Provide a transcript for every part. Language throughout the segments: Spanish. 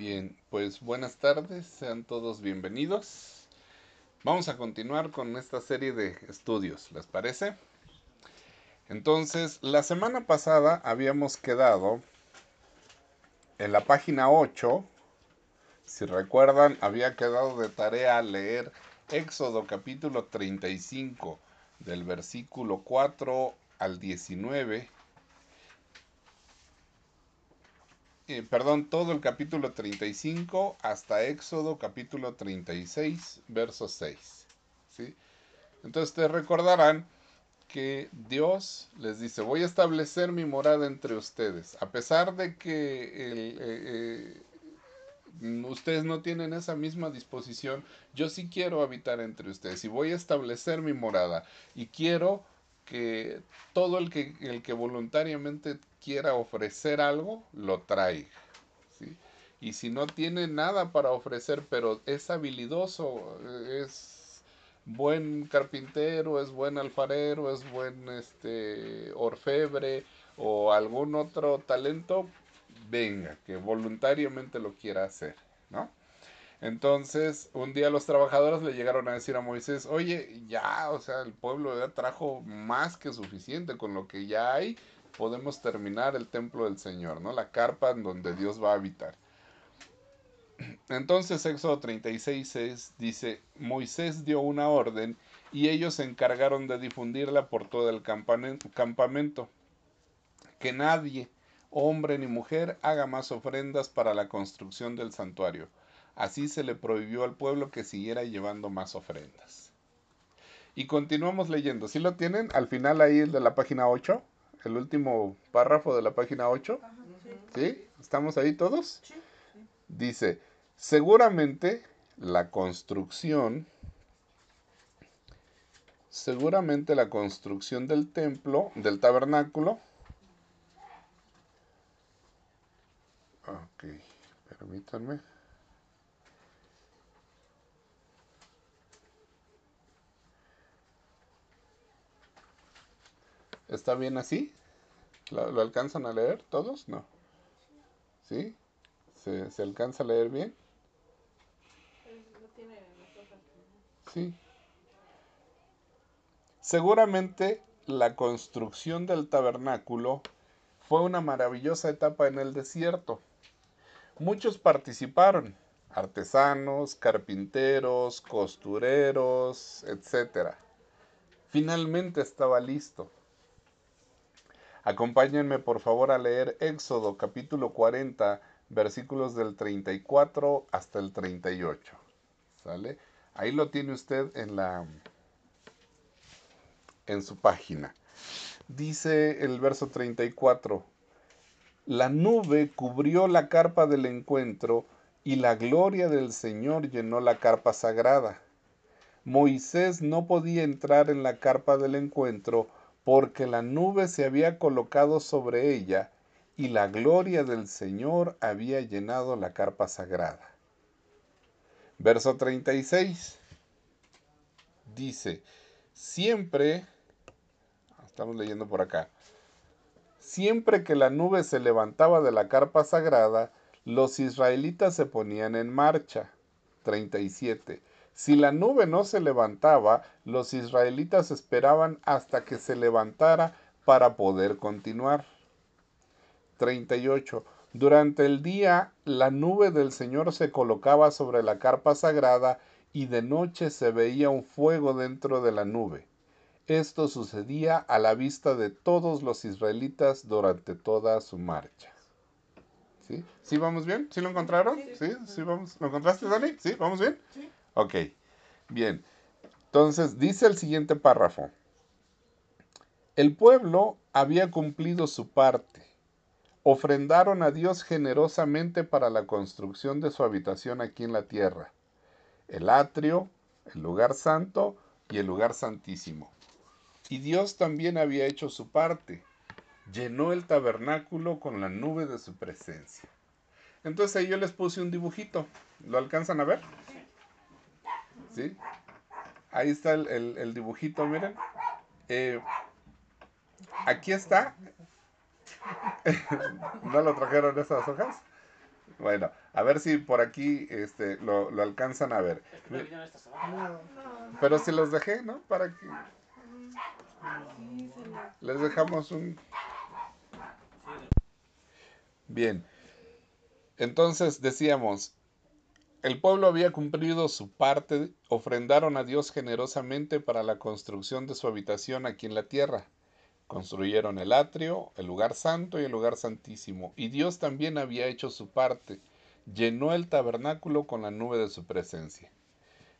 Bien, pues buenas tardes, sean todos bienvenidos. Vamos a continuar con esta serie de estudios, ¿les parece? Entonces, la semana pasada habíamos quedado en la página 8. Si recuerdan, había quedado de tarea leer Éxodo capítulo 35 del versículo 4 al 19 Perdón, todo el capítulo 35 hasta Éxodo capítulo 36, verso 6. ¿sí? Entonces te recordarán que Dios les dice, voy a establecer mi morada entre ustedes, a pesar de que eh, eh, ustedes no tienen esa misma disposición, yo sí quiero habitar entre ustedes y voy a establecer mi morada y quiero que todo el que, el que voluntariamente quiera ofrecer algo, lo traiga. ¿sí? Y si no tiene nada para ofrecer, pero es habilidoso, es buen carpintero, es buen alfarero, es buen este, orfebre o algún otro talento, venga, que voluntariamente lo quiera hacer, ¿no? Entonces, un día los trabajadores le llegaron a decir a Moisés, oye, ya, o sea, el pueblo ya trajo más que suficiente con lo que ya hay, podemos terminar el templo del Señor, ¿no? La carpa en donde Dios va a habitar. Entonces, Éxodo 36 dice, Moisés dio una orden y ellos se encargaron de difundirla por todo el campamento. Que nadie, hombre ni mujer, haga más ofrendas para la construcción del santuario Así se le prohibió al pueblo que siguiera llevando más ofrendas. Y continuamos leyendo. ¿Sí lo tienen? Al final ahí el de la página 8, el último párrafo de la página 8. ¿Sí? ¿Estamos ahí todos? Sí. Dice, seguramente la construcción, seguramente la construcción del templo, del tabernáculo, ok, permítanme. ¿Está bien así? ¿Lo, alcanzan a leer todos? No. ¿Sí? ¿Se, alcanza a leer bien? Sí. Seguramente la construcción del tabernáculo fue una maravillosa etapa en el desierto. Muchos participaron, artesanos, carpinteros, costureros, etc. Finalmente estaba listo. Acompáñenme por favor a leer Éxodo capítulo 40 versículos del 34 hasta el 38. ¿Sale? Ahí lo tiene usted en la en su página. Dice el verso 34: La nube cubrió la carpa del encuentro y la gloria del Señor llenó la carpa sagrada. Moisés no podía entrar en la carpa del encuentro porque la nube se había colocado sobre ella y la gloria del Señor había llenado la carpa sagrada. Verso 36 dice, siempre, estamos leyendo por acá, siempre que la nube se levantaba de la carpa sagrada, los israelitas se ponían en marcha. 37. Si la nube no se levantaba, los israelitas esperaban hasta que se levantara para poder continuar. 38. Durante el día la nube del Señor se colocaba sobre la carpa sagrada y de noche se veía un fuego dentro de la nube. Esto sucedía a la vista de todos los israelitas durante toda su marcha. ¿Sí? ¿Sí vamos bien? ¿Sí lo encontraron? ¿Sí? ¿Sí vamos? ¿Lo encontraste, Dani? ¿Sí? ¿Vamos bien? Sí. Ok, bien. Entonces dice el siguiente párrafo. El pueblo había cumplido su parte. Ofrendaron a Dios generosamente para la construcción de su habitación aquí en la tierra. El atrio, el lugar santo y el lugar santísimo. Y Dios también había hecho su parte. Llenó el tabernáculo con la nube de su presencia. Entonces ahí yo les puse un dibujito. ¿Lo alcanzan a ver? ¿sí? Ahí está el, dibujito, miren. Eh, aquí está. ¿No lo trajeron esas hojas? Bueno, a ver si por aquí este, lo, lo alcanzan a ver. Pero si los dejé, ¿no? Para que... Les dejamos un... Bien. Entonces decíamos, el pueblo había cumplido su parte, ofrendaron a Dios generosamente para la construcción de su habitación aquí en la tierra. Construyeron el atrio, el lugar santo y el lugar santísimo. Y Dios también había hecho su parte, llenó el tabernáculo con la nube de su presencia.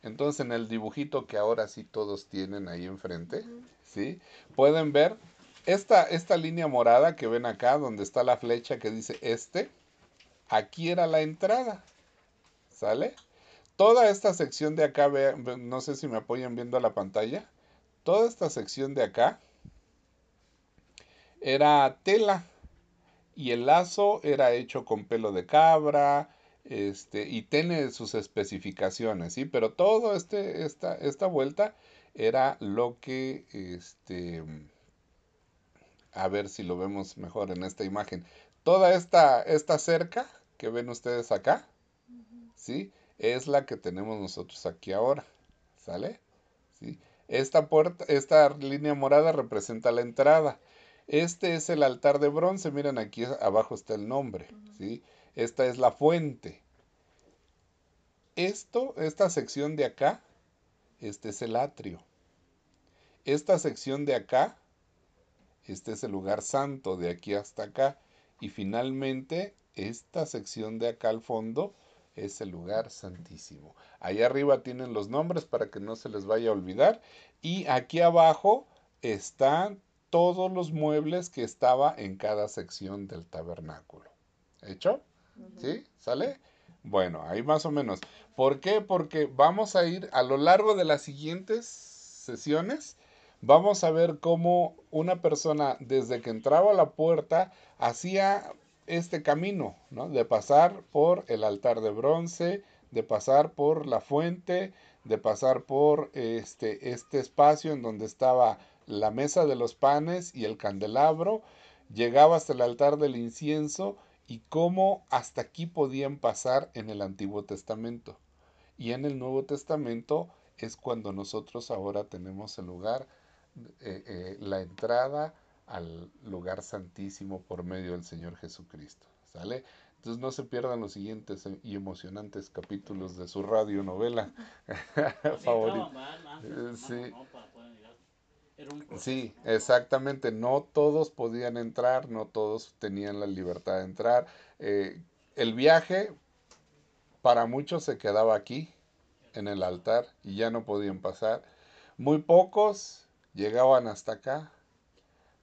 Entonces en el dibujito que ahora sí todos tienen ahí enfrente, ¿sí? Pueden ver esta, esta línea morada que ven acá, donde está la flecha que dice este, aquí era la entrada, ¿sale? Toda esta sección de acá, no sé si me apoyan viendo la pantalla, toda esta sección de acá era tela y el lazo era hecho con pelo de cabra, este, y tiene sus especificaciones, ¿sí? Pero todo este, esta, esta vuelta era lo que, este, a ver si lo vemos mejor en esta imagen. Toda esta, esta cerca que ven ustedes acá, ¿sí? Es la que tenemos nosotros aquí ahora, ¿sale? ¿Sí? Esta puerta, esta línea morada representa la entrada. Este es el altar de bronce, miren aquí abajo está el nombre, ¿sí? Esta es la fuente. Esto, esta sección de acá, este es el atrio. Esta sección de acá, este es el lugar santo de aquí hasta acá. Y finalmente, esta sección de acá al fondo es el lugar santísimo. Ahí arriba tienen los nombres para que no se les vaya a olvidar. Y aquí abajo están todos los muebles que estaba en cada sección del tabernáculo. ¿Hecho? ¿Sí? ¿Sale? Bueno, ahí más o menos. ¿Por qué? Porque vamos a ir a lo largo de las siguientes sesiones, vamos a ver cómo una persona desde que entraba a la puerta hacía este camino, ¿no? De pasar por el altar de bronce, de pasar por la fuente, de pasar por este, este espacio en donde estaba la mesa de los panes y el candelabro, llegaba hasta el altar del incienso y cómo hasta aquí podían pasar en el Antiguo Testamento. Y en el Nuevo Testamento es cuando nosotros ahora tenemos el lugar, eh, eh, la entrada al lugar santísimo por medio del Señor Jesucristo. ¿Sale? Entonces no se pierdan los siguientes y emocionantes capítulos de su radionovela favorita. Sí. Sí, exactamente. No todos podían entrar, no todos tenían la libertad de entrar. Eh, el viaje para muchos se quedaba aquí, en el altar, y ya no podían pasar. Muy pocos llegaban hasta acá.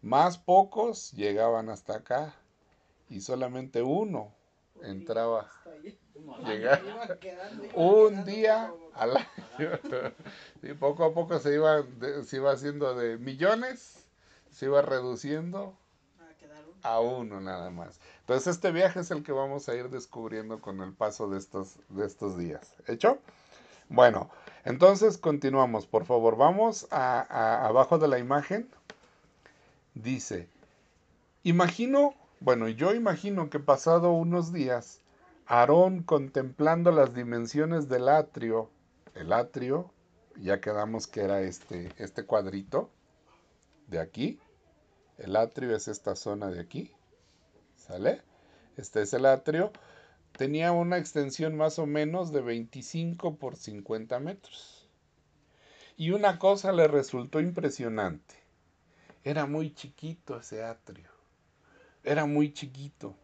Más pocos llegaban hasta acá. Y solamente uno entraba. Un día al año. Y poco a poco se iba, se iba haciendo de millones, se iba reduciendo a uno nada más. Entonces este viaje es el que vamos a ir descubriendo con el paso de estos, de estos días. ¿Hecho? Bueno, entonces continuamos, por favor. Vamos a, abajo de la imagen. Dice, imagino, bueno, yo imagino que pasado unos días, Aarón contemplando las dimensiones del atrio, el atrio, ya quedamos que era este, este cuadrito de aquí. El atrio es esta zona de aquí. ¿Sale? Este es el atrio. Tenía una extensión más o menos de 25 por 50 metros. Y una cosa le resultó impresionante. Era muy chiquito ese atrio. Era muy chiquito.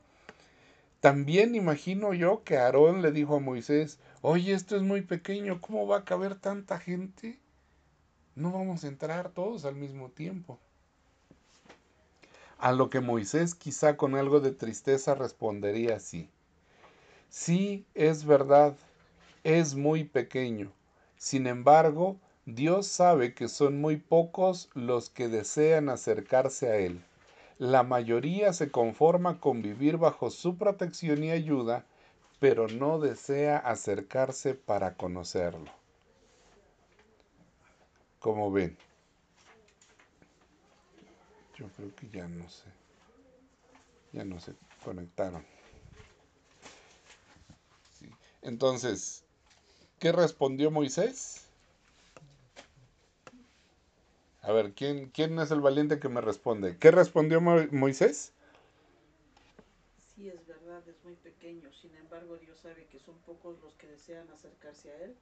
También imagino yo que Aarón le dijo a Moisés, oye, esto es muy pequeño, ¿cómo va a caber tanta gente? No vamos a entrar todos al mismo tiempo. A lo que Moisés quizá con algo de tristeza respondería así. Sí, es verdad, es muy pequeño. Sin embargo, Dios sabe que son muy pocos los que desean acercarse a Él. La mayoría se conforma con vivir bajo su protección y ayuda, pero no desea acercarse para conocerlo. Como ven. Yo creo que ya no sé. Ya no se conectaron. Entonces, ¿qué respondió Moisés? A ver, ¿quién, ¿quién es el valiente que me responde? ¿Qué respondió Moisés? Sí, es verdad, es muy pequeño. Sin embargo, Dios sabe que son pocos los que desean acercarse a Él.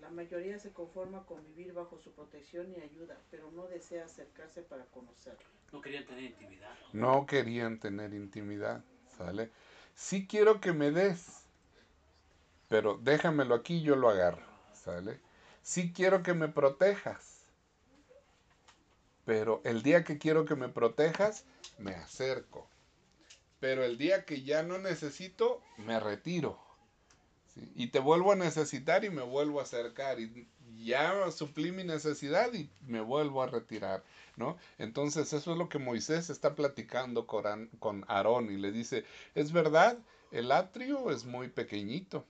La mayoría se conforma con vivir bajo su protección y ayuda, pero no desea acercarse para conocerlo. No querían tener intimidad. No querían tener intimidad, ¿sale? Sí quiero que me des, pero déjamelo aquí, yo lo agarro, ¿sale? Sí quiero que me protejas, pero el día que quiero que me protejas, me acerco. Pero el día que ya no necesito, me retiro. Y te vuelvo a necesitar y me vuelvo a acercar. Y ya suplí mi necesidad y me vuelvo a retirar. ¿no? Entonces eso es lo que Moisés está platicando con, con Aarón y le dice, es verdad, el atrio es muy pequeñito.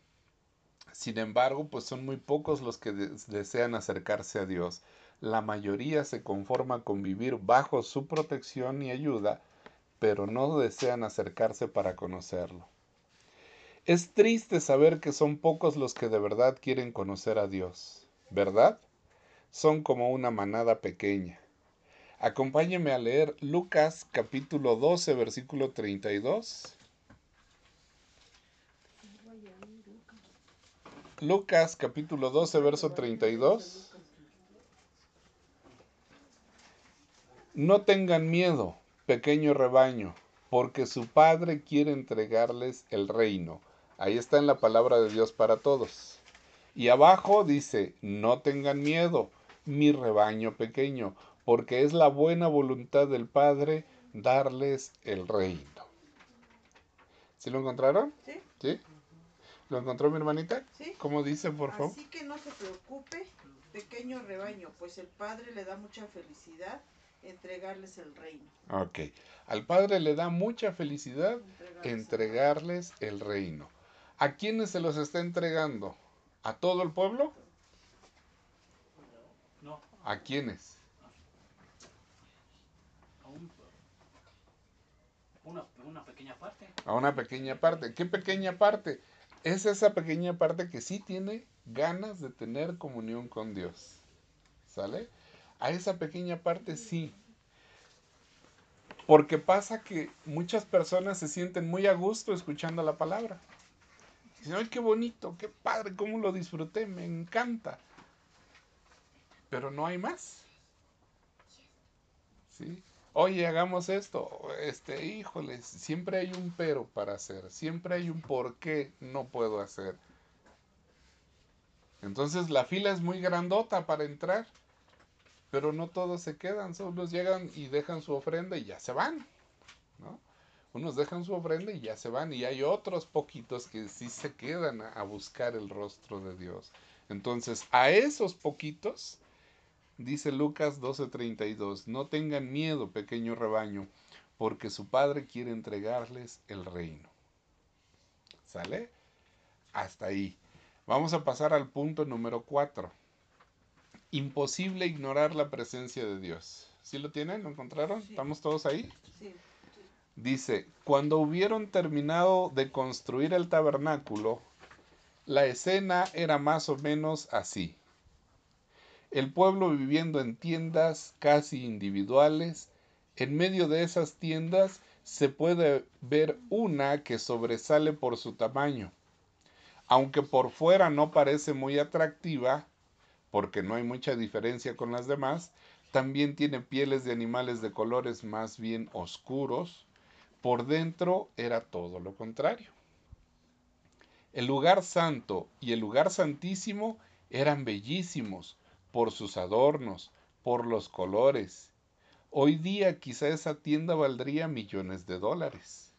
Sin embargo, pues son muy pocos los que desean acercarse a Dios. La mayoría se conforma con vivir bajo su protección y ayuda, pero no desean acercarse para conocerlo. Es triste saber que son pocos los que de verdad quieren conocer a Dios, ¿verdad? Son como una manada pequeña. Acompáñeme a leer Lucas capítulo 12, versículo 32. Lucas capítulo 12, verso 32. No tengan miedo, pequeño rebaño, porque su Padre quiere entregarles el reino. Ahí está en la palabra de Dios para todos. Y abajo dice, no tengan miedo, mi rebaño pequeño, porque es la buena voluntad del Padre darles el reino. ¿Sí lo encontraron? Sí. ¿Sí? ¿Lo encontró mi hermanita? Sí. ¿Cómo dice, por favor? Así que no se preocupe, pequeño rebaño, pues el Padre le da mucha felicidad entregarles el reino. Ok. Al Padre le da mucha felicidad entregarles el reino. ¿A quiénes se los está entregando? ¿A todo el pueblo? No. ¿A quiénes? A una, una pequeña parte. A una pequeña parte. ¿Qué pequeña parte? Es esa pequeña parte que sí tiene ganas de tener comunión con Dios. ¿Sale? A esa pequeña parte sí. Porque pasa que muchas personas se sienten muy a gusto escuchando la palabra. Dicen, ay, qué bonito, qué padre, cómo lo disfruté, me encanta. Pero no hay más. ¿Sí? Oye, hagamos esto. Este, híjoles, siempre hay un pero para hacer. Siempre hay un por qué no puedo hacer. Entonces la fila es muy grandota para entrar. Pero no todos se quedan, solo llegan y dejan su ofrenda y ya se van. ¿no? Unos dejan su ofrenda y ya se van. Y hay otros poquitos que sí se quedan a, a buscar el rostro de Dios. Entonces, a esos poquitos, dice Lucas 12:32, no tengan miedo, pequeño rebaño, porque su Padre quiere entregarles el reino. ¿Sale? Hasta ahí. Vamos a pasar al punto número 4 imposible ignorar la presencia de Dios. ¿Sí lo tienen? ¿Lo encontraron? ¿Estamos todos ahí? Sí. Dice, cuando hubieron terminado de construir el tabernáculo, la escena era más o menos así. El pueblo viviendo en tiendas casi individuales, en medio de esas tiendas se puede ver una que sobresale por su tamaño. Aunque por fuera no parece muy atractiva, porque no hay mucha diferencia con las demás, también tiene pieles de animales de colores más bien oscuros. Por dentro era todo lo contrario. El lugar santo y el lugar santísimo eran bellísimos por sus adornos, por los colores. Hoy día quizá esa tienda valdría millones de dólares.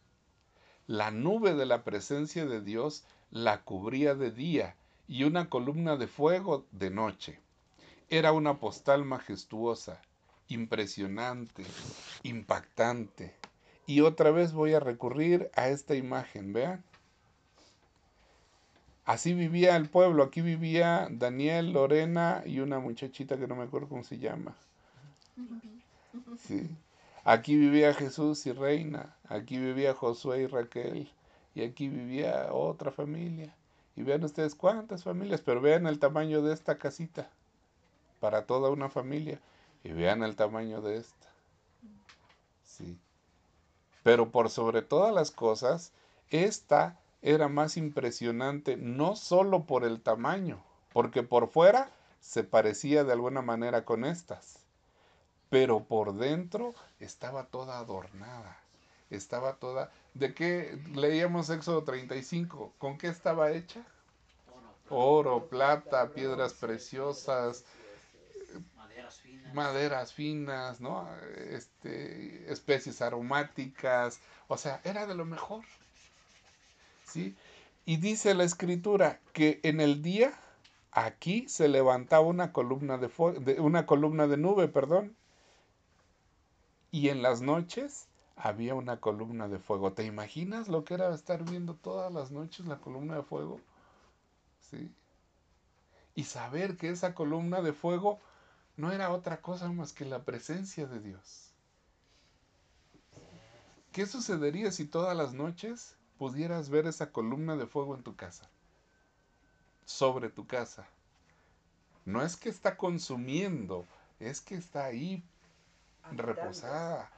La nube de la presencia de Dios la cubría de día y una columna de fuego de noche. Era una postal majestuosa, impresionante, impactante. Y otra vez voy a recurrir a esta imagen, vean. Así vivía el pueblo, aquí vivía Daniel, Lorena y una muchachita que no me acuerdo cómo se llama. Sí. Aquí vivía Jesús y Reina, aquí vivía Josué y Raquel, y aquí vivía otra familia Y vean ustedes cuántas familias, pero vean el tamaño de esta casita para toda una familia. Y vean el tamaño de esta. Sí. Pero por sobre todas las cosas, esta era más impresionante no solo por el tamaño, porque por fuera se parecía de alguna manera con estas, pero por dentro estaba toda adornada, estaba toda... ¿De qué leíamos Éxodo 35? ¿Con qué estaba hecha? Oro, plata, piedras preciosas, Maderas finas. maderas finas, ¿no? Este, especies aromáticas, o sea, era de lo mejor. ¿Sí? Y dice la escritura que en el día aquí se levantaba una columna de, de, una columna de nube, perdón, y en las noches había una columna de fuego. ¿Te imaginas lo que era estar viendo todas las noches la columna de fuego? ¿Sí? Y saber que esa columna de fuego no era otra cosa más que la presencia de Dios. ¿Qué sucedería si todas las noches pudieras ver esa columna de fuego en tu casa? Sobre tu casa. No es que está consumiendo, es que está ahí reposada,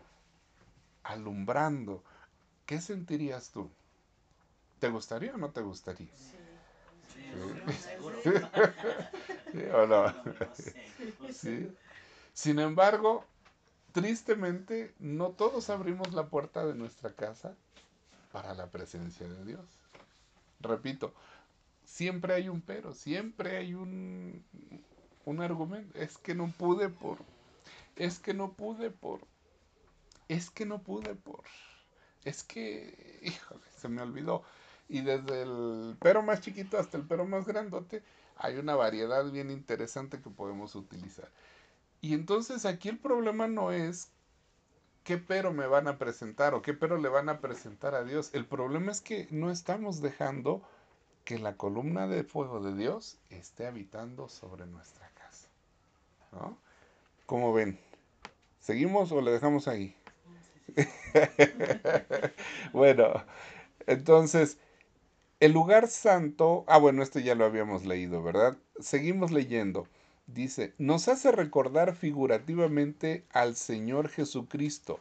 alumbrando. ¿Qué sentirías tú? ¿Te gustaría o no te gustaría? Sí. Sí. ¿Sí o no? ¿Sí? Sin embargo, tristemente, no todos abrimos la puerta de nuestra casa para la presencia de Dios. Repito, siempre hay un pero, siempre hay un, un argumento. Es que no pude por, es que no pude por, es que no pude por, es que, híjole, se me olvidó. Y desde el pero más chiquito hasta el pero más grandote, hay una variedad bien interesante que podemos utilizar. Y entonces aquí el problema no es qué pero me van a presentar o qué pero le van a presentar a Dios. El problema es que no estamos dejando que la columna de fuego de Dios esté habitando sobre nuestra casa. ¿No? ¿Cómo ven? ¿Seguimos o le dejamos ahí? bueno, entonces, el lugar santo, ah bueno, este ya lo habíamos leído, ¿verdad? Seguimos leyendo. Dice, nos hace recordar figurativamente al Señor Jesucristo.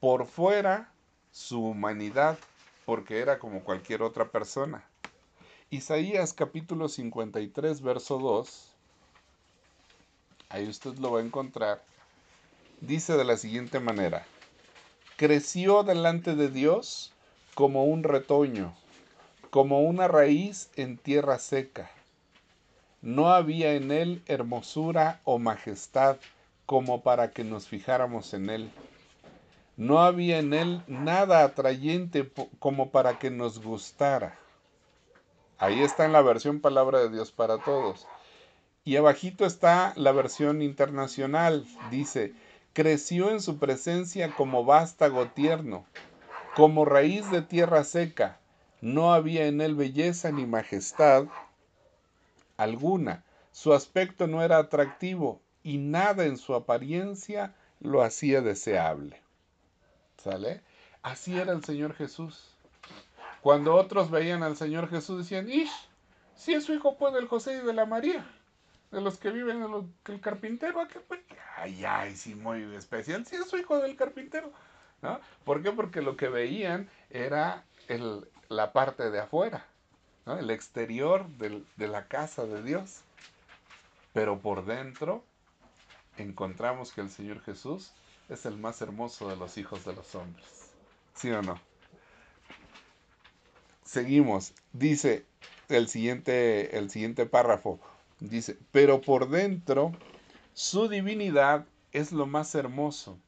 Por fuera, su humanidad, porque era como cualquier otra persona. Isaías capítulo 53, verso 2, ahí usted lo va a encontrar, dice de la siguiente manera, creció delante de Dios como un retoño, como una raíz en tierra seca. No había en él hermosura o majestad como para que nos fijáramos en él. No había en él nada atrayente como para que nos gustara. Ahí está en la versión Palabra de Dios para Todos. Y abajito está la versión internacional. Dice, creció en su presencia como vástago tierno, como raíz de tierra seca. No había en él belleza ni majestad alguna. Su aspecto no era atractivo y nada en su apariencia lo hacía deseable. ¿Sale? Así era el Señor Jesús. Cuando otros veían al Señor Jesús decían, ¡Ish! Si es su hijo pues del José y de la María, de los que viven en el, carpintero, ¿qué pues? Ay, ay, sí, muy especial, si es su hijo del carpintero. ¿No? ¿Por qué? Porque lo que veían era el, la parte de afuera, ¿no? el exterior del, de la casa de Dios. Pero por dentro encontramos que el Señor Jesús es el más hermoso de los hijos de los hombres. ¿Sí o no? Seguimos. Dice el siguiente, el siguiente párrafo. Dice, pero por dentro su divinidad es lo más hermoso.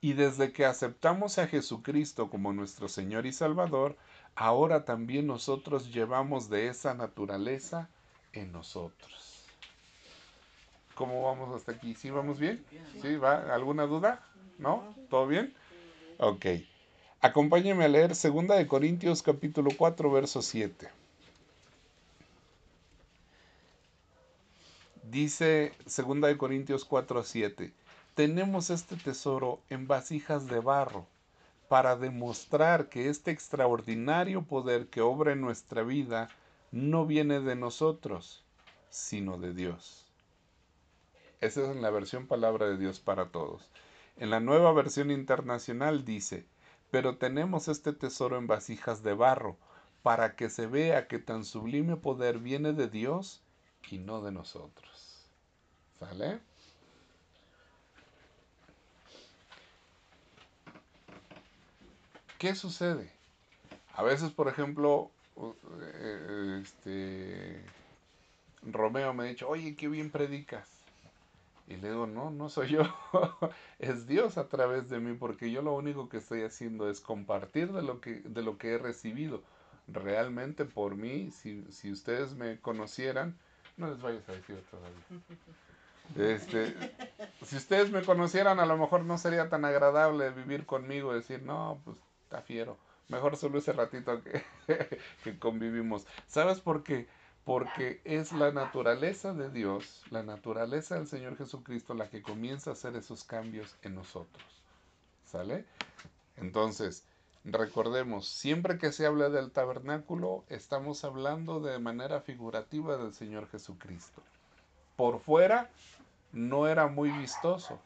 Y desde que aceptamos a Jesucristo como nuestro Señor y Salvador, ahora también nosotros llevamos de esa naturaleza en nosotros. ¿Cómo vamos hasta aquí? ¿Sí vamos bien? ¿Sí? ¿Va? ¿Alguna duda? ¿No? ¿Todo bien? Ok. Acompáñenme a leer 2 de Corintios capítulo 4, verso 7. Dice 2 de Corintios 4, 7. Tenemos este tesoro en vasijas de barro para demostrar que este extraordinario poder que obra en nuestra vida no viene de nosotros, sino de Dios. Esa es en la versión palabra de Dios para todos. En la nueva versión internacional dice, pero tenemos este tesoro en vasijas de barro, para que se vea que tan sublime poder viene de Dios y no de nosotros. ¿Sale? ¿Qué sucede? A veces, por ejemplo, eh, este, Romeo me ha dicho, oye, qué bien predicas. Y le digo, no, no soy yo, es Dios a través de mí, porque yo lo único que estoy haciendo es compartir de lo que, de lo que he recibido. Realmente por mí, si, si ustedes me conocieran, no les vayas a decir todavía. Este, si ustedes me conocieran, a lo mejor no sería tan agradable vivir conmigo, decir, no, pues está fiero. Mejor solo ese ratito que, que convivimos. ¿Sabes por qué? Porque es la naturaleza de Dios, la naturaleza del Señor Jesucristo la que comienza a hacer esos cambios en nosotros. ¿Sale? Entonces, recordemos, siempre que se habla del tabernáculo, estamos hablando de manera figurativa del Señor Jesucristo. Por fuera no era muy vistoso,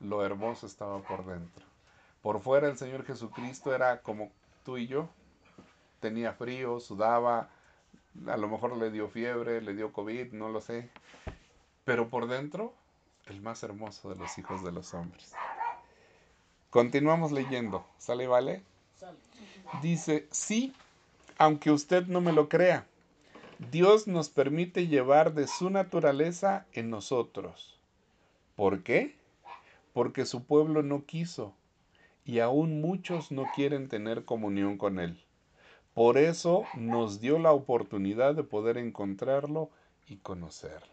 lo hermoso estaba por dentro. Por fuera el Señor Jesucristo era como tú y yo. Tenía frío, sudaba, a lo mejor le dio fiebre, le dio COVID, no lo sé. Pero por dentro, el más hermoso de los hijos de los hombres. Continuamos leyendo. ¿Sale, vale? Dice, sí, aunque usted no me lo crea, Dios nos permite llevar de su naturaleza en nosotros. ¿Por qué? Porque su pueblo no quiso y aún muchos no quieren tener comunión con Él. Por eso nos dio la oportunidad de poder encontrarlo y conocerlo.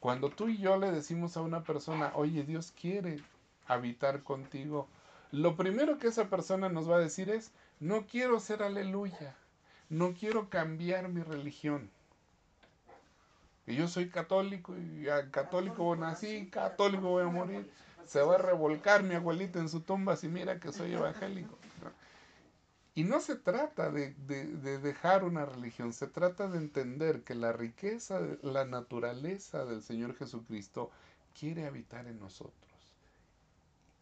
Cuando tú y yo le decimos a una persona, oye, Dios quiere habitar contigo, lo primero que esa persona nos va a decir es, no quiero ser aleluya, no quiero cambiar mi religión. Y yo soy católico y católico nací, católico voy a morir se va a revolcar mi abuelita en su tumba si mira que soy evangélico. Y no se trata de, dejar una religión, se trata de entender que la riqueza, la naturaleza del Señor Jesucristo quiere habitar en nosotros.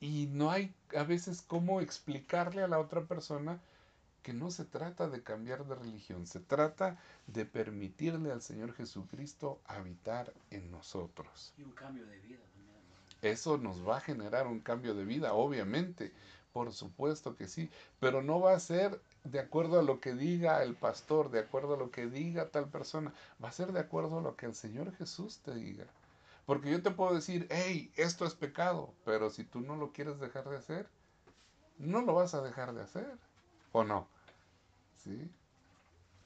Y no hay a veces cómo explicarle a la otra persona que no se trata de cambiar de religión, se trata de permitirle al Señor Jesucristo habitar en nosotros. Y un cambio de vida eso nos va a generar un cambio de vida, obviamente, por supuesto que sí, pero no va a ser de acuerdo a lo que diga el pastor, de acuerdo a lo que diga tal persona, va a ser de acuerdo a lo que el Señor Jesús te diga. Porque yo te puedo decir, hey, esto es pecado, pero si tú no lo quieres dejar de hacer, no lo vas a dejar de hacer, ¿o no? ¿Sí?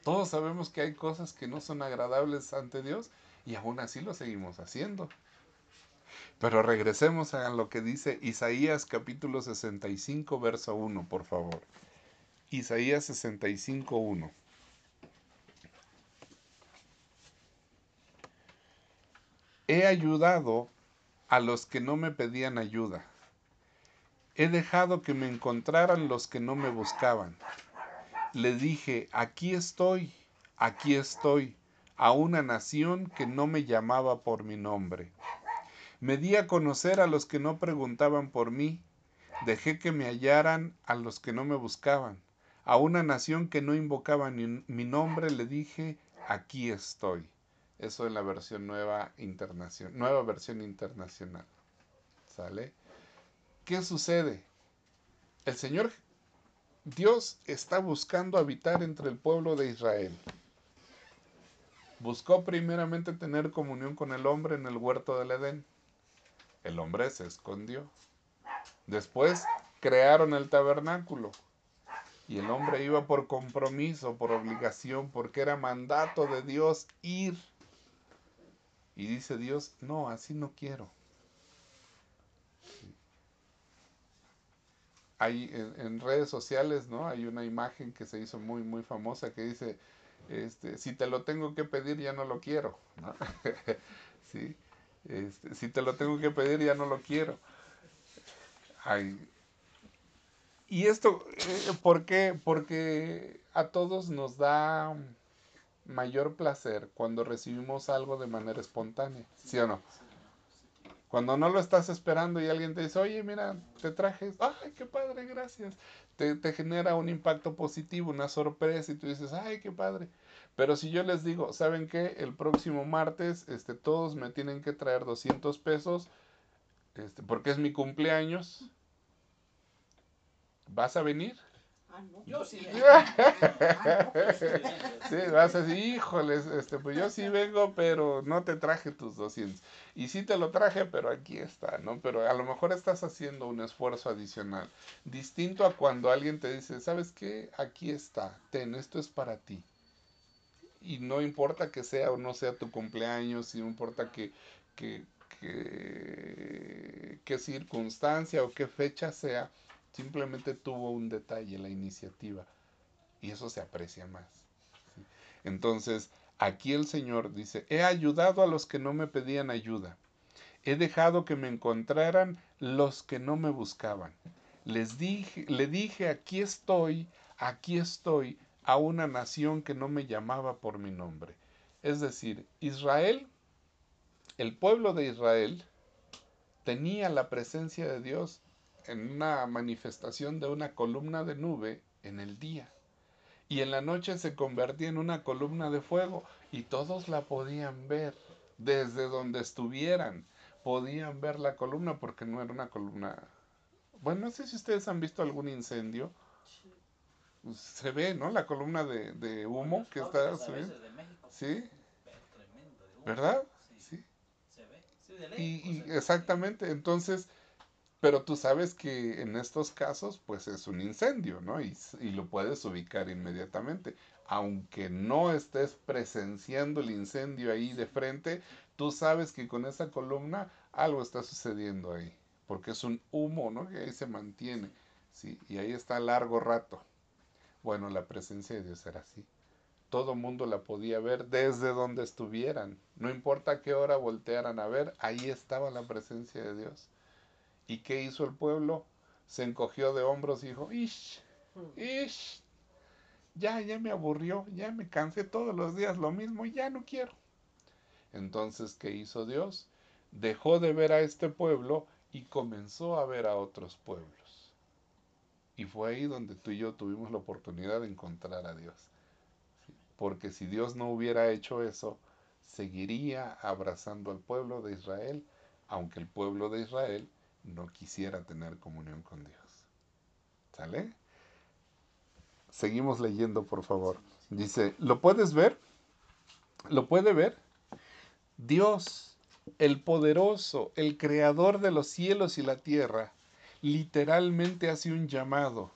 Todos sabemos que hay cosas que no son agradables ante Dios y aún así lo seguimos haciendo. Pero regresemos a lo que dice Isaías capítulo 65, verso 1, por favor. Isaías 65, 1. He ayudado a los que no me pedían ayuda. He dejado que me encontraran los que no me buscaban. Le dije, aquí estoy, aquí estoy, a una nación que no me llamaba por mi nombre. Me di a conocer a los que no preguntaban por mí. Dejé que me hallaran a los que no me buscaban. A una nación que no invocaba mi nombre le dije, aquí estoy. Eso en la versión nueva internacional, nueva versión internacional. ¿Sale? ¿Qué sucede? El Señor Dios está buscando habitar entre el pueblo de Israel. Buscó primeramente tener comunión con el hombre en el huerto del Edén. El hombre se escondió. Después crearon el tabernáculo. Y el hombre iba por compromiso, por obligación, porque era mandato de Dios ir. Y dice Dios, no, así no quiero. Hay en, redes sociales, ¿no? Hay una imagen que se hizo muy, muy famosa que dice, este, si te lo tengo que pedir, ya no lo quiero. ¿Sí? Este, si te lo tengo que pedir, ya no lo quiero. y esto, eh, ¿por qué? Porque a todos nos da mayor placer cuando recibimos algo de manera espontánea, ¿sí o no? Cuando no lo estás esperando y alguien te dice, oye, mira, te traje, ay, qué padre, gracias. Te, te, genera un impacto positivo, una sorpresa y tú dices, ay, qué padre. Pero si yo les digo, ¿saben qué? El próximo martes, este, todos me tienen que traer 200 pesos, este, porque es mi cumpleaños. ¿Vas a venir? Ah, no. Yo sí. Sí, vas a decir, híjoles, este, pues yo sí vengo, pero no te traje tus 200. Y sí te lo traje, pero aquí está, ¿no? Pero a lo mejor estás haciendo un esfuerzo adicional. Distinto a cuando alguien te dice, ¿sabes qué? Aquí está, ten, esto es para ti. Y no importa que sea o no sea tu cumpleaños, no importa que, que, que, qué circunstancia o qué fecha sea, simplemente tuvo un detalle, la iniciativa. Y eso se aprecia más. Entonces, aquí el Señor dice, he ayudado a los que no me pedían ayuda. He dejado que me encontraran los que no me buscaban. Les dije, le dije, aquí estoy, aquí estoy, a una nación que no me llamaba por mi nombre. Es decir, Israel, el pueblo de Israel, tenía la presencia de Dios en una manifestación de una columna de nube en el día. Y en la noche se convertía en una columna de fuego y todos la podían ver desde donde estuvieran. Podían ver la columna porque no era una columna. Bueno, no sé si ustedes han visto algún incendio. Se ve, ¿no? La columna de, de humo que está subiendo. Sí. ¿Verdad? Sí. Se ve. Y, y exactamente, entonces, pero tú sabes que en estos casos, pues es un incendio, ¿no? Y, y lo puedes ubicar inmediatamente. Aunque no estés presenciando el incendio ahí de frente, tú sabes que con esa columna algo está sucediendo ahí, porque es un humo, ¿no? Que ahí se mantiene, ¿sí? Y ahí está largo rato. Bueno, la presencia de Dios era así. Todo mundo la podía ver desde donde estuvieran. No importa qué hora voltearan a ver, ahí estaba la presencia de Dios. ¿Y qué hizo el pueblo? Se encogió de hombros y dijo, ish, ish, ya, ya me aburrió, ya me cansé todos los días lo mismo, ya no quiero. Entonces, ¿qué hizo Dios? Dejó de ver a este pueblo y comenzó a ver a otros pueblos. Y fue ahí donde tú y yo tuvimos la oportunidad de encontrar a Dios. ¿sí? Porque si Dios no hubiera hecho eso, seguiría abrazando al pueblo de Israel, aunque el pueblo de Israel no quisiera tener comunión con Dios. ¿Sale? Seguimos leyendo, por favor. Dice, ¿lo puedes ver? ¿Lo puede ver? Dios, el poderoso, el creador de los cielos y la tierra, literalmente hace un llamado.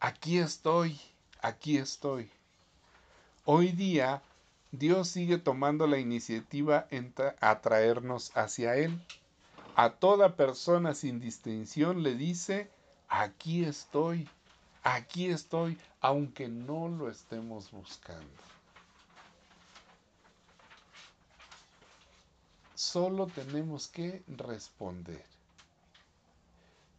Aquí estoy, aquí estoy. Hoy día, Dios sigue tomando la iniciativa en tra- a traernos hacia Él. A toda persona sin distinción le dice, aquí estoy, aquí estoy, aunque no lo estemos buscando. Solo tenemos que responder.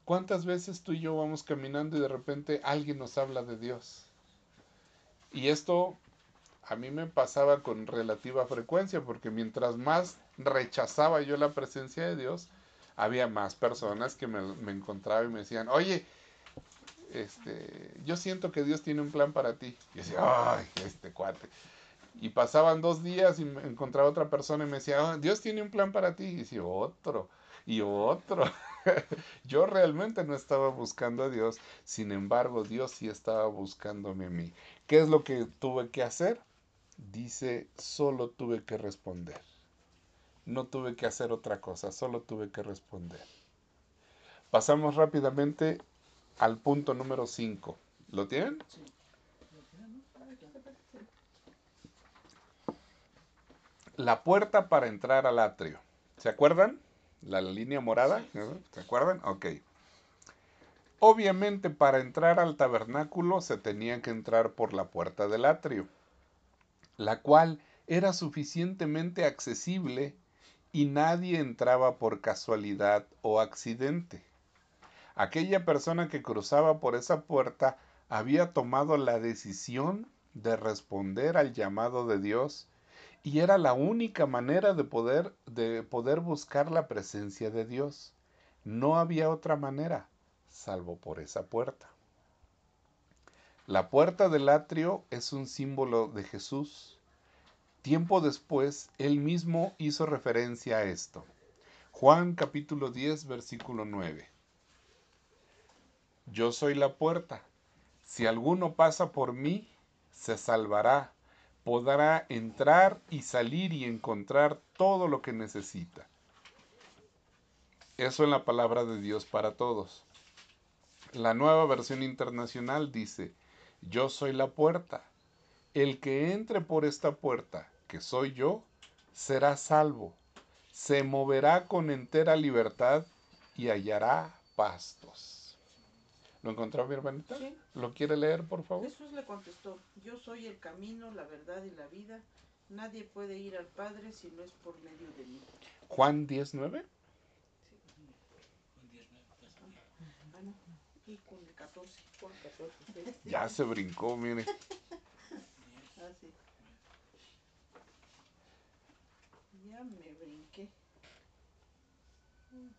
¿Cuántas veces tú y yo vamos caminando y de repente alguien nos habla de Dios? Y esto a mí me pasaba con relativa frecuencia, porque mientras más rechazaba yo la presencia de Dios, había más personas que me, me encontraba y me decían, oye, este, yo siento que Dios tiene un plan para ti. Y decía, ay, este cuate. Y pasaban dos días y me encontraba otra persona y me decía, "Ah, Dios tiene un plan para ti. Y decía, otro, y otro. Yo realmente no estaba buscando a Dios, sin embargo, Dios sí estaba buscándome a mí. ¿Qué es lo que tuve que hacer? Dice, solo tuve que responder. No tuve que hacer otra cosa, solo tuve que responder. Pasamos rápidamente al punto número 5. ¿Lo tienen? La puerta para entrar al atrio. ¿Se acuerdan? La línea morada. ¿Se acuerdan? Ok. Obviamente para entrar al tabernáculo se tenía que entrar por la puerta del atrio, la cual era suficientemente accesible y nadie entraba por casualidad o accidente. Aquella persona que cruzaba por esa puerta había tomado la decisión de responder al llamado de Dios y era la única manera de poder, de poder buscar la presencia de Dios. No había otra manera, salvo por esa puerta. La puerta del atrio es un símbolo de Jesús. Tiempo después, él mismo hizo referencia a esto. Juan capítulo 10, versículo 9. Yo soy la puerta. Si alguno pasa por mí, se salvará podrá entrar y salir y encontrar todo lo que necesita. Eso es la palabra de Dios para todos. La nueva versión internacional dice, yo soy la puerta. El que entre por esta puerta, que soy yo, será salvo. Se moverá con entera libertad y hallará pastos. ¿Lo encontró mi hermanita? Sí. ¿Lo quiere leer, por favor? Jesús le contestó, yo soy el camino, la verdad y la vida. Nadie puede ir al Padre si no es por medio de mí. Juan 19. Ah, no. Y con el 14. Juan 14. sí. Ya se brincó, mire. Ah, sí. Ya me brinqué. Mm.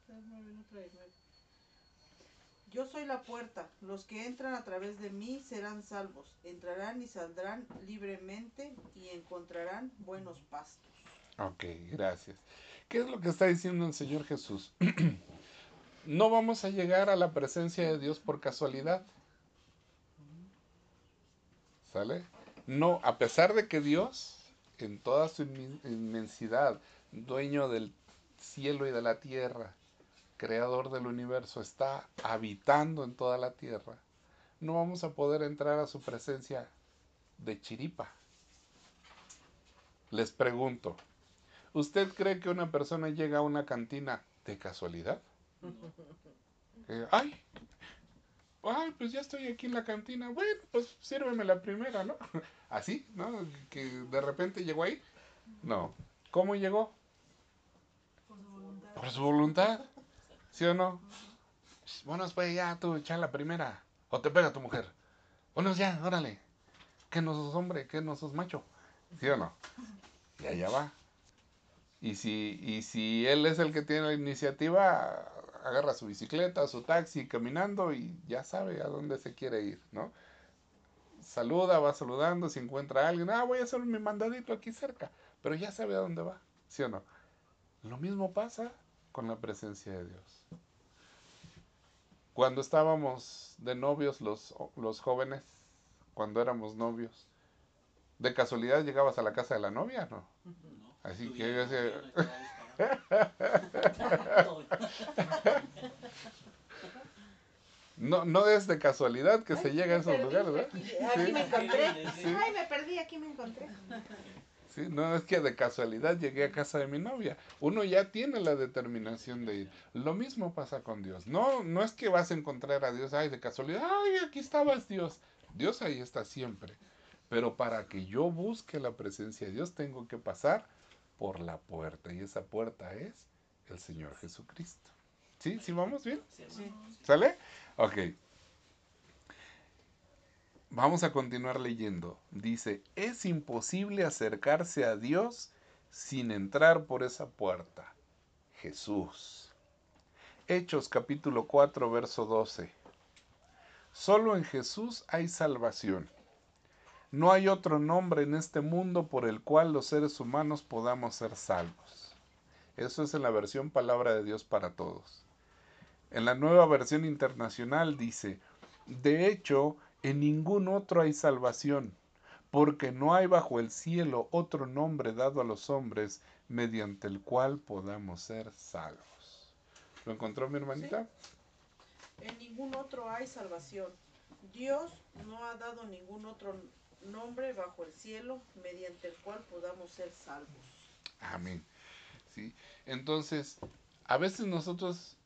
Yo soy la puerta. Los que entran a través de mí serán salvos. Entrarán y saldrán libremente y encontrarán buenos pastos. Ok, gracias. ¿Qué es lo que está diciendo el Señor Jesús? no vamos a llegar a la presencia de Dios por casualidad. ¿Sale? No, a pesar de que Dios, en toda su inmen- inmensidad, dueño del cielo y de la tierra, creador del universo, está habitando en toda la tierra, no vamos a poder entrar a su presencia de chiripa. Les pregunto, ¿usted cree que una persona llega a una cantina de casualidad? Eh, ay, ay, pues ya estoy aquí en la cantina. Bueno, pues sírveme la primera, ¿no? Así, ¿no? Que de repente llegó ahí. No. ¿Cómo llegó? Por su voluntad. ¿Sí o no? Bueno, pues ya tú echa la primera. O te pega tu mujer. Bueno, ya, órale. Que no sos hombre, que no sos macho. ¿Sí o no? Y allá va. Y si, y si él es el que tiene la iniciativa, agarra su bicicleta, su taxi caminando y ya sabe a dónde se quiere ir, ¿no? Saluda, va saludando, si encuentra a alguien, ah, voy a hacer mi mandadito aquí cerca, pero ya sabe a dónde va, ¿sí o no? Lo mismo pasa con la presencia de Dios. Cuando estábamos de novios los, los jóvenes, cuando éramos novios, ¿de casualidad llegabas a la casa de la novia, no? Así que yo disparando. No, no es de casualidad que se llega a esos lugares, ¿verdad? Aquí, aquí me encontré. Sí. Ay, me perdí, aquí me encontré. Sí, no es que de casualidad llegué a casa de mi novia. Uno ya tiene la determinación de ir. Lo mismo pasa con Dios. No, no es que vas a encontrar a Dios, ay, de casualidad, ay, aquí estabas Dios. Dios ahí está siempre. Pero para que yo busque la presencia de Dios, tengo que pasar por la puerta. Y esa puerta es el Señor Jesucristo. ¿Sí? ¿Sí vamos bien? Sí. ¿Sale? Ok. Vamos a continuar leyendo. Dice, es imposible acercarse a Dios sin entrar por esa puerta. Jesús. Hechos capítulo 4, verso 12. Solo en Jesús hay salvación. No hay otro nombre en este mundo por el cual los seres humanos podamos ser salvos. Eso es en la versión Palabra de Dios para Todos. En la nueva versión internacional dice, de hecho, en ningún otro hay salvación, porque no hay bajo el cielo otro nombre dado a los hombres mediante el cual podamos ser salvos. ¿Lo encontró mi hermanita? En ningún otro hay salvación. Dios no ha dado ningún otro nombre bajo el cielo mediante el cual podamos ser salvos. Amén. ¿Sí? Entonces, a veces nosotros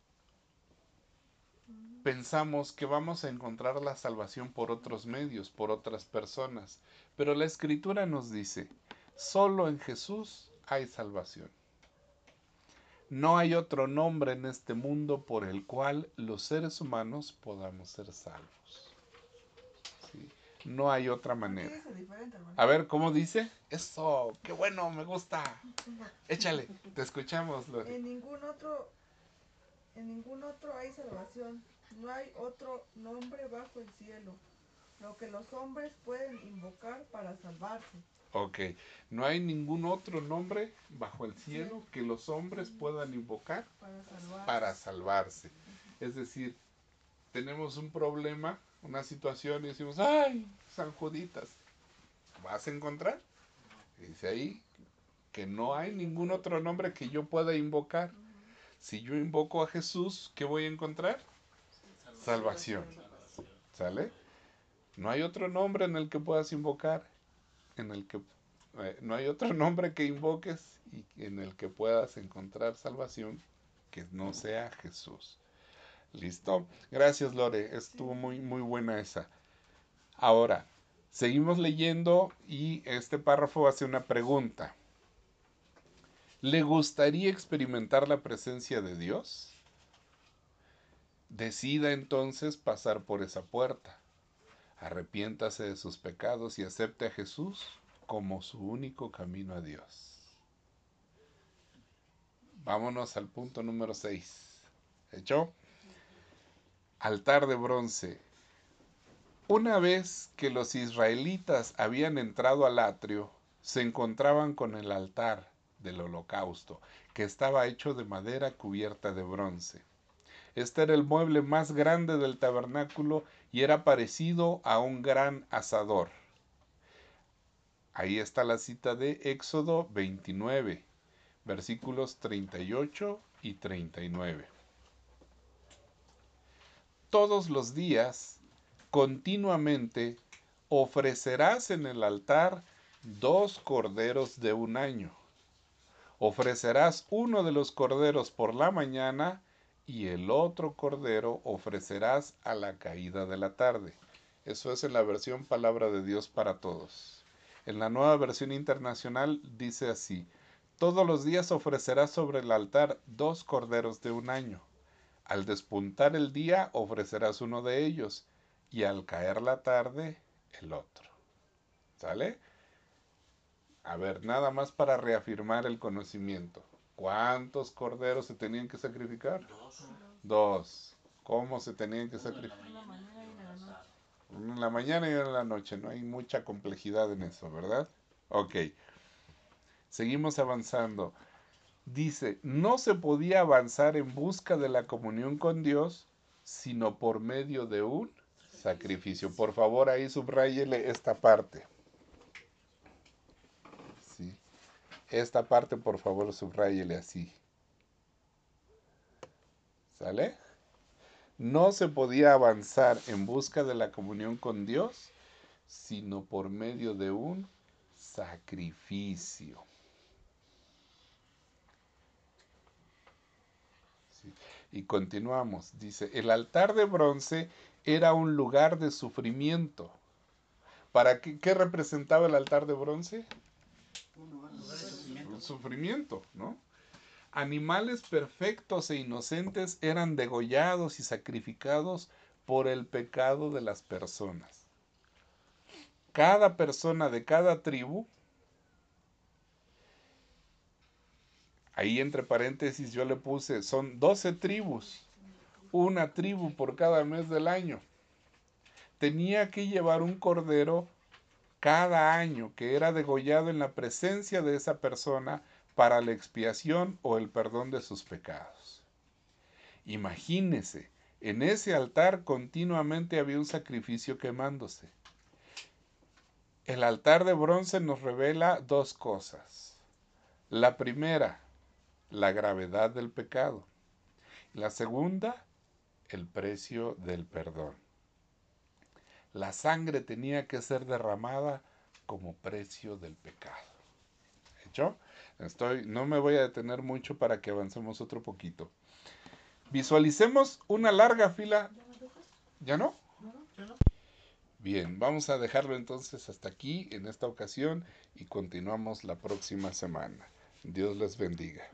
pensamos que vamos a encontrar la salvación por otros medios, por otras personas, pero la escritura nos dice, solo en Jesús hay salvación. No hay otro nombre en este mundo por el cual los seres humanos podamos ser salvos. No hay otra manera. A ver, ¿cómo dice? Eso, qué bueno, me gusta. Échale, te escuchamos, Lore. En ningún otro, en ningún otro hay salvación. No hay otro nombre bajo el cielo. Lo que los hombres pueden invocar para salvarse. Ok, no hay ningún otro nombre bajo el cielo que los hombres puedan invocar Para salvarse. para salvarse. Es decir, tenemos un problema, una situación y decimos, ay, San Juditas, ¿vas a encontrar? Dice ahí que no hay ningún otro nombre que yo pueda invocar. Si yo invoco a Jesús, ¿qué voy a encontrar? Salvación. ¿Sale? No hay otro nombre en el que puedas invocar, en el que eh, no hay otro nombre que invoques y en el que puedas encontrar salvación que no sea Jesús. ¿Listo? Gracias, Lore. Estuvo muy, muy buena esa. Ahora, seguimos leyendo y este párrafo hace una pregunta. ¿Le gustaría experimentar la presencia de Dios? Decida entonces pasar por esa puerta. Arrepiéntase de sus pecados y acepte a Jesús como su único camino a Dios. Vámonos al punto número 6. ¿Hecho? Altar de bronce. Una vez que los israelitas habían entrado al atrio, se encontraban con el altar del holocausto, que estaba hecho de madera cubierta de bronce. Este era el mueble más grande del tabernáculo y era parecido a un gran asador. Ahí está la cita de Éxodo 29, versículos 38 y 39. Todos los días, continuamente, ofrecerás en el altar dos corderos de un año. Ofrecerás uno de los corderos por la mañana y el otro cordero ofrecerás a la caída de la tarde. Eso es en la versión Palabra de Dios para Todos. En la nueva versión internacional dice así, todos los días ofrecerás sobre el altar dos corderos de un año. Al despuntar el día ofrecerás uno de ellos y al caer la tarde el otro. ¿Sale? A ver, nada más para reafirmar el conocimiento. ¿Cuántos corderos se tenían que sacrificar? Dos. Dos. ¿Cómo se tenían que sacrificar? En la mañana y en la noche. En la. No hay mucha complejidad en eso, ¿verdad? Ok. Seguimos avanzando. Dice, no se podía avanzar en busca de la comunión con Dios sino por medio de un sacrificio. Por favor, ahí subrayele esta parte. Esta parte, por favor, subrayele así. ¿Sale? No se podía avanzar en busca de la comunión con Dios sino por medio de un sacrificio. Sí. Y continuamos. Dice, el altar de bronce era un lugar de sufrimiento. ¿Para qué, qué representaba el altar de bronce? Un sufrimiento, ¿no? Animales perfectos e inocentes eran degollados y sacrificados por el pecado de las personas. Cada persona de cada tribu, ahí entre paréntesis yo le puse, son 12 tribus, una tribu por cada mes del año. Tenía que llevar un cordero cada año que era degollado en la presencia de esa persona para la expiación o el perdón de sus pecados. Imagínese, en ese altar continuamente había un sacrificio quemándose. El altar de bronce nos revela dos cosas. La primera, la gravedad del pecado. La segunda, el precio del perdón. La sangre tenía que ser derramada como precio del pecado. ¿Hecho? Estoy, no me voy a detener mucho para que avancemos otro poquito. Visualicemos una larga fila. ¿Ya no? Bien, vamos a dejarlo entonces hasta aquí en esta ocasión y continuamos la próxima semana. Dios les bendiga.